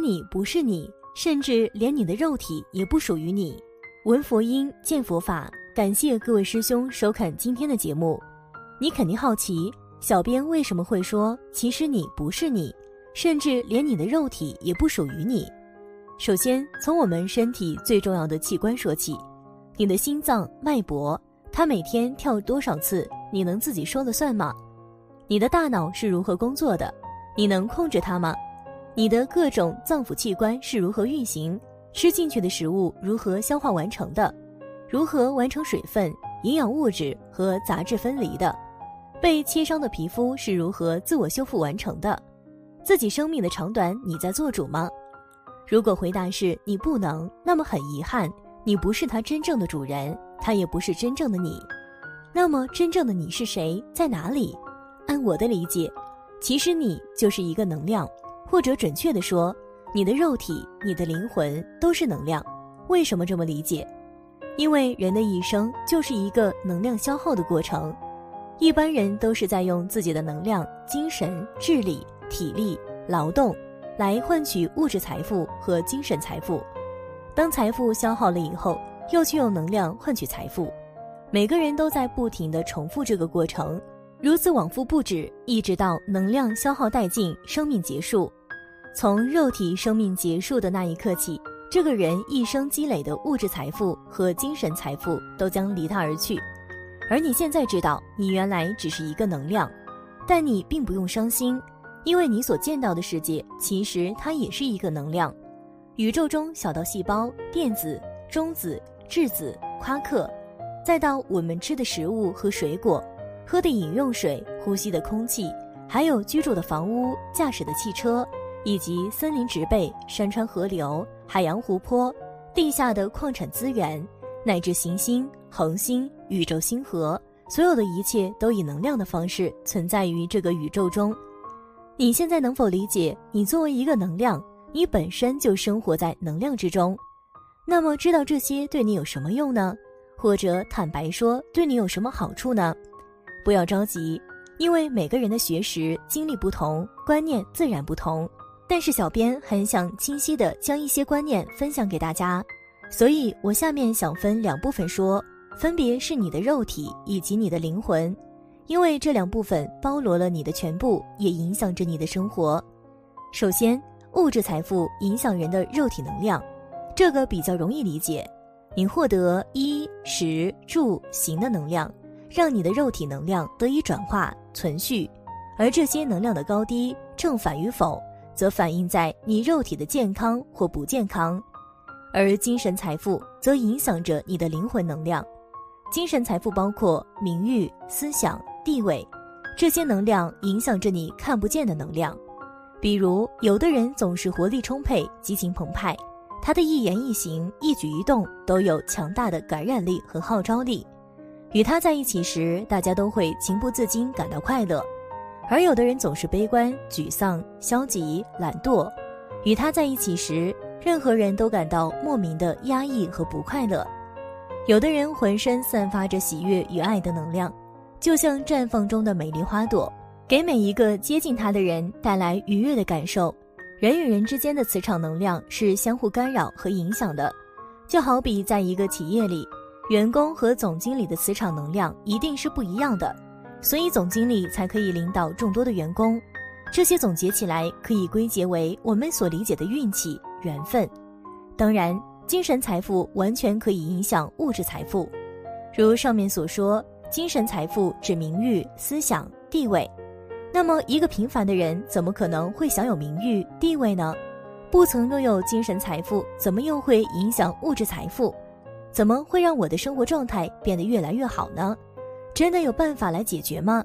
你不是你，甚至连你的肉体也不属于你。闻佛音，见佛法。感谢各位师兄收看今天的节目。你肯定好奇，小编为什么会说其实你不是你，甚至连你的肉体也不属于你？首先，从我们身体最重要的器官说起，你的心脏脉搏，它每天跳多少次，你能自己说了算吗？你的大脑是如何工作的，你能控制它吗？你的各种脏腑器官是如何运行？吃进去的食物如何消化完成的？如何完成水分、营养物质和杂质分离的？被切伤的皮肤是如何自我修复完成的？自己生命的长短，你在做主吗？如果回答是你不能，那么很遗憾，你不是他真正的主人，他也不是真正的你。那么真正的你是谁？在哪里？按我的理解，其实你就是一个能量。或者准确地说，你的肉体、你的灵魂都是能量。为什么这么理解？因为人的一生就是一个能量消耗的过程。一般人都是在用自己的能量、精神、智力、体力、劳动，来换取物质财富和精神财富。当财富消耗了以后，又去用能量换取财富。每个人都在不停地重复这个过程，如此往复不止，一直到能量消耗殆尽，生命结束。从肉体生命结束的那一刻起，这个人一生积累的物质财富和精神财富都将离他而去。而你现在知道，你原来只是一个能量，但你并不用伤心，因为你所见到的世界其实它也是一个能量。宇宙中小到细胞、电子、中子、质子、夸克，再到我们吃的食物和水果，喝的饮用水、呼吸的空气，还有居住的房屋、驾驶的汽车。以及森林植被、山川河流、海洋湖泊、地下的矿产资源，乃至行星、恒星、宇宙星河，所有的一切都以能量的方式存在于这个宇宙中。你现在能否理解？你作为一个能量，你本身就生活在能量之中。那么，知道这些对你有什么用呢？或者坦白说，对你有什么好处呢？不要着急，因为每个人的学识、经历不同，观念自然不同。但是小编很想清晰的将一些观念分享给大家，所以我下面想分两部分说，分别是你的肉体以及你的灵魂，因为这两部分包罗了你的全部，也影响着你的生活。首先，物质财富影响人的肉体能量，这个比较容易理解。你获得衣食住行的能量，让你的肉体能量得以转化存续，而这些能量的高低正反与否。则反映在你肉体的健康或不健康，而精神财富则影响着你的灵魂能量。精神财富包括名誉、思想、地位，这些能量影响着你看不见的能量。比如，有的人总是活力充沛、激情澎湃，他的一言一行、一举一动都有强大的感染力和号召力。与他在一起时，大家都会情不自禁感到快乐。而有的人总是悲观、沮丧、消极、懒惰，与他在一起时，任何人都感到莫名的压抑和不快乐。有的人浑身散发着喜悦与爱的能量，就像绽放中的美丽花朵，给每一个接近他的人带来愉悦的感受。人与人之间的磁场能量是相互干扰和影响的，就好比在一个企业里，员工和总经理的磁场能量一定是不一样的。所以，总经理才可以领导众多的员工。这些总结起来，可以归结为我们所理解的运气、缘分。当然，精神财富完全可以影响物质财富。如上面所说，精神财富指名誉、思想、地位。那么，一个平凡的人怎么可能会享有名誉、地位呢？不曾拥有精神财富，怎么又会影响物质财富？怎么会让我的生活状态变得越来越好呢？真的有办法来解决吗？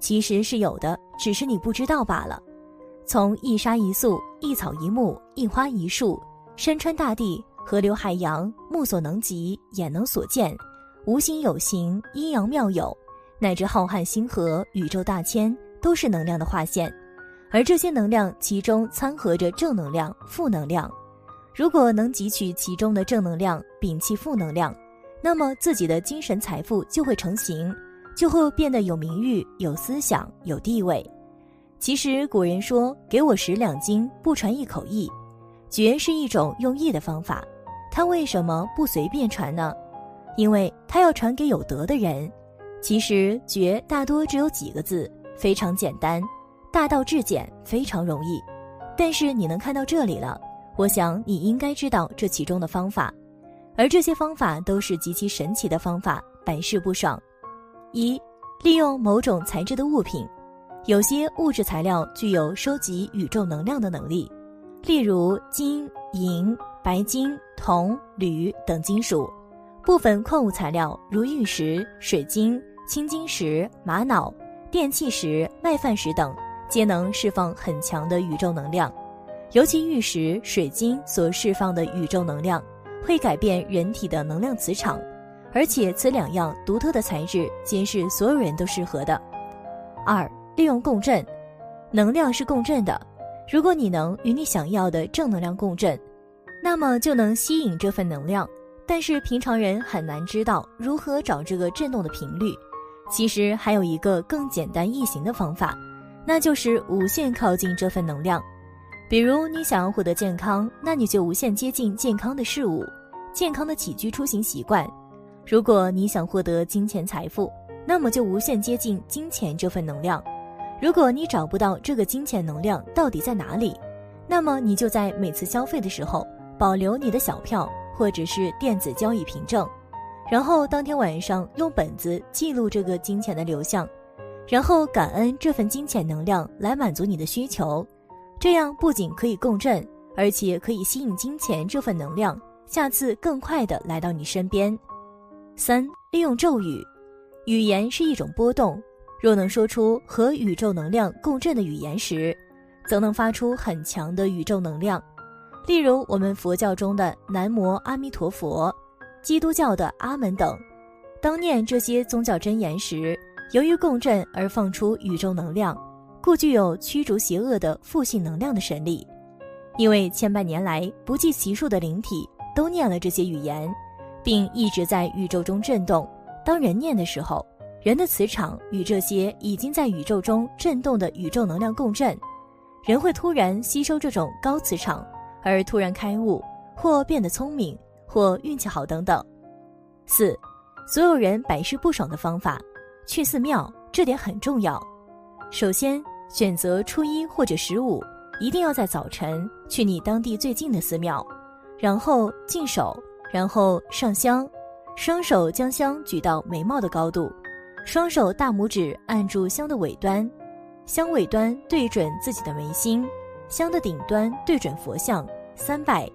其实是有的，只是你不知道罢了。从一沙一粟、一草一木、一花一树、山川大地、河流海洋，目所能及，眼能所见，无形有形，阴阳妙有，乃至浩瀚星河、宇宙大千，都是能量的化现。而这些能量，其中掺合着正能量、负能量。如果能汲取其中的正能量，摒弃负能量，那么自己的精神财富就会成型，就会变得有名誉、有思想、有地位。其实古人说：“给我十两金，不传一口艺。”绝是一种用意的方法，他为什么不随便传呢？因为他要传给有德的人。其实绝大多只有几个字，非常简单。大道至简，非常容易，但是你能看到这里了，我想你应该知道这其中的方法，而这些方法都是极其神奇的方法，百试不爽。一，利用某种材质的物品，有些物质材料具有收集宇宙能量的能力，例如金、银、白金、铜、铝等金属，部分矿物材料如玉石、水晶、青金石、玛瑙、电气石、麦饭石等。皆能释放很强的宇宙能量，尤其玉石、水晶所释放的宇宙能量，会改变人体的能量磁场，而且此两样独特的材质，皆是所有人都适合的。二、利用共振，能量是共振的，如果你能与你想要的正能量共振，那么就能吸引这份能量。但是平常人很难知道如何找这个振动的频率。其实还有一个更简单易行的方法。那就是无限靠近这份能量，比如你想要获得健康，那你就无限接近健康的事物、健康的起居出行习惯；如果你想获得金钱财富，那么就无限接近金钱这份能量。如果你找不到这个金钱能量到底在哪里，那么你就在每次消费的时候保留你的小票或者是电子交易凭证，然后当天晚上用本子记录这个金钱的流向。然后感恩这份金钱能量来满足你的需求，这样不仅可以共振，而且可以吸引金钱这份能量，下次更快的来到你身边。三、利用咒语，语言是一种波动，若能说出和宇宙能量共振的语言时，则能发出很强的宇宙能量。例如我们佛教中的南无阿弥陀佛，基督教的阿门等，当念这些宗教真言时。由于共振而放出宇宙能量，故具有驱逐邪恶的负性能量的神力。因为千百年来不计其数的灵体都念了这些语言，并一直在宇宙中震动。当人念的时候，人的磁场与这些已经在宇宙中震动的宇宙能量共振，人会突然吸收这种高磁场，而突然开悟，或变得聪明，或运气好等等。四，所有人百试不爽的方法。去寺庙，这点很重要。首先，选择初一或者十五，一定要在早晨去你当地最近的寺庙，然后净手，然后上香，双手将香举到眉毛的高度，双手大拇指按住香的尾端，香尾端对准自己的眉心，香的顶端对准佛像，三拜。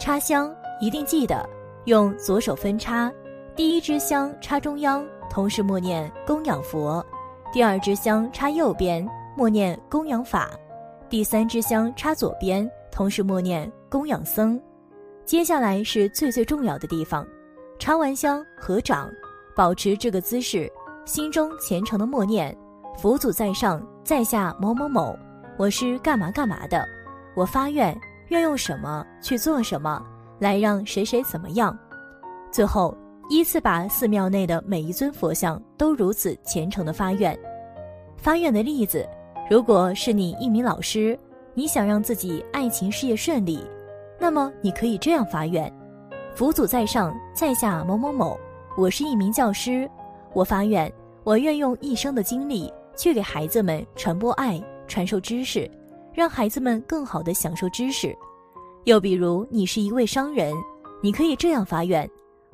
插香一定记得用左手分插，第一支香插中央。同时默念供养佛，第二支香插右边，默念供养法，第三支香插左边，同时默念供养僧。接下来是最最重要的地方，插完香合掌，保持这个姿势，心中虔诚的默念：佛祖在上，在下某某某，我是干嘛干嘛的，我发愿，愿用什么去做什么，来让谁谁怎么样。最后。依次把寺庙内的每一尊佛像都如此虔诚的发愿。发愿的例子，如果是你一名老师，你想让自己爱情事业顺利，那么你可以这样发愿：佛祖在上，在下某某某，我是一名教师，我发愿，我愿用一生的精力去给孩子们传播爱，传授知识，让孩子们更好的享受知识。又比如你是一位商人，你可以这样发愿。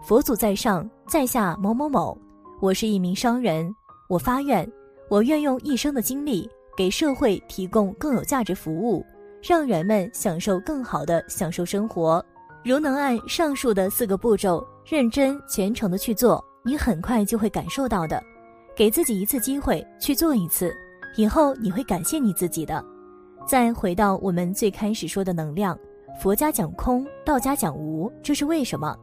佛祖在上，在下某某某，我是一名商人，我发愿，我愿用一生的精力给社会提供更有价值服务，让人们享受更好的享受生活。如能按上述的四个步骤认真虔诚的去做，你很快就会感受到的。给自己一次机会去做一次，以后你会感谢你自己的。再回到我们最开始说的能量，佛家讲空，道家讲无，这是为什么？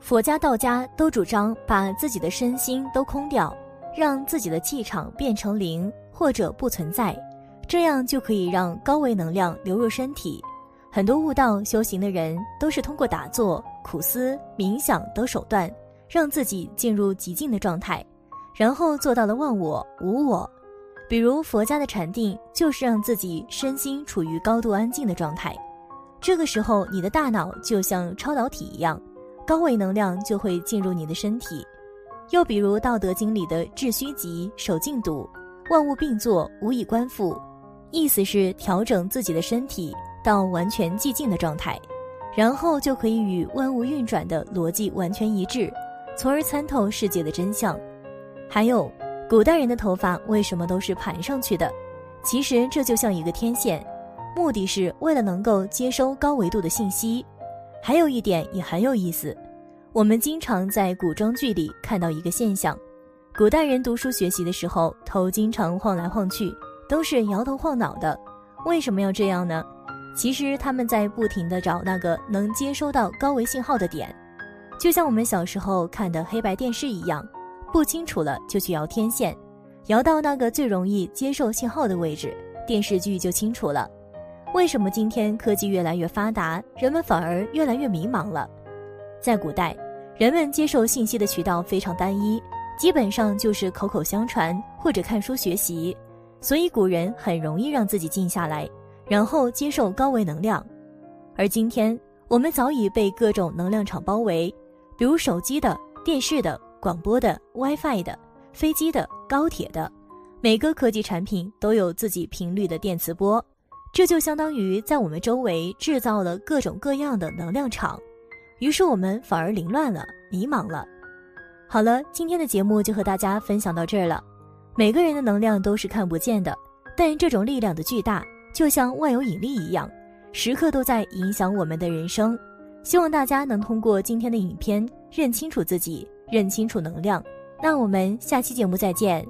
佛家、道家都主张把自己的身心都空掉，让自己的气场变成零或者不存在，这样就可以让高维能量流入身体。很多悟道修行的人都是通过打坐、苦思、冥想等手段，让自己进入极静的状态，然后做到了忘我、无我。比如佛家的禅定，就是让自己身心处于高度安静的状态，这个时候你的大脑就像超导体一样。高维能量就会进入你的身体，又比如《道德经》里的“致虚极，守静笃，万物并作，无以观复”，意思是调整自己的身体到完全寂静的状态，然后就可以与万物运转的逻辑完全一致，从而参透世界的真相。还有，古代人的头发为什么都是盘上去的？其实这就像一个天线，目的是为了能够接收高维度的信息。还有一点也很有意思，我们经常在古装剧里看到一个现象：古代人读书学习的时候，头经常晃来晃去，都是摇头晃脑的。为什么要这样呢？其实他们在不停地找那个能接收到高维信号的点，就像我们小时候看的黑白电视一样，不清楚了就去摇天线，摇到那个最容易接受信号的位置，电视剧就清楚了。为什么今天科技越来越发达，人们反而越来越迷茫了？在古代，人们接受信息的渠道非常单一，基本上就是口口相传或者看书学习，所以古人很容易让自己静下来，然后接受高维能量。而今天，我们早已被各种能量场包围，比如手机的、电视的、广播的、WiFi 的、飞机的、高铁的，每个科技产品都有自己频率的电磁波。这就相当于在我们周围制造了各种各样的能量场，于是我们反而凌乱了、迷茫了。好了，今天的节目就和大家分享到这儿了。每个人的能量都是看不见的，但这种力量的巨大，就像万有引力一样，时刻都在影响我们的人生。希望大家能通过今天的影片认清楚自己，认清楚能量。那我们下期节目再见。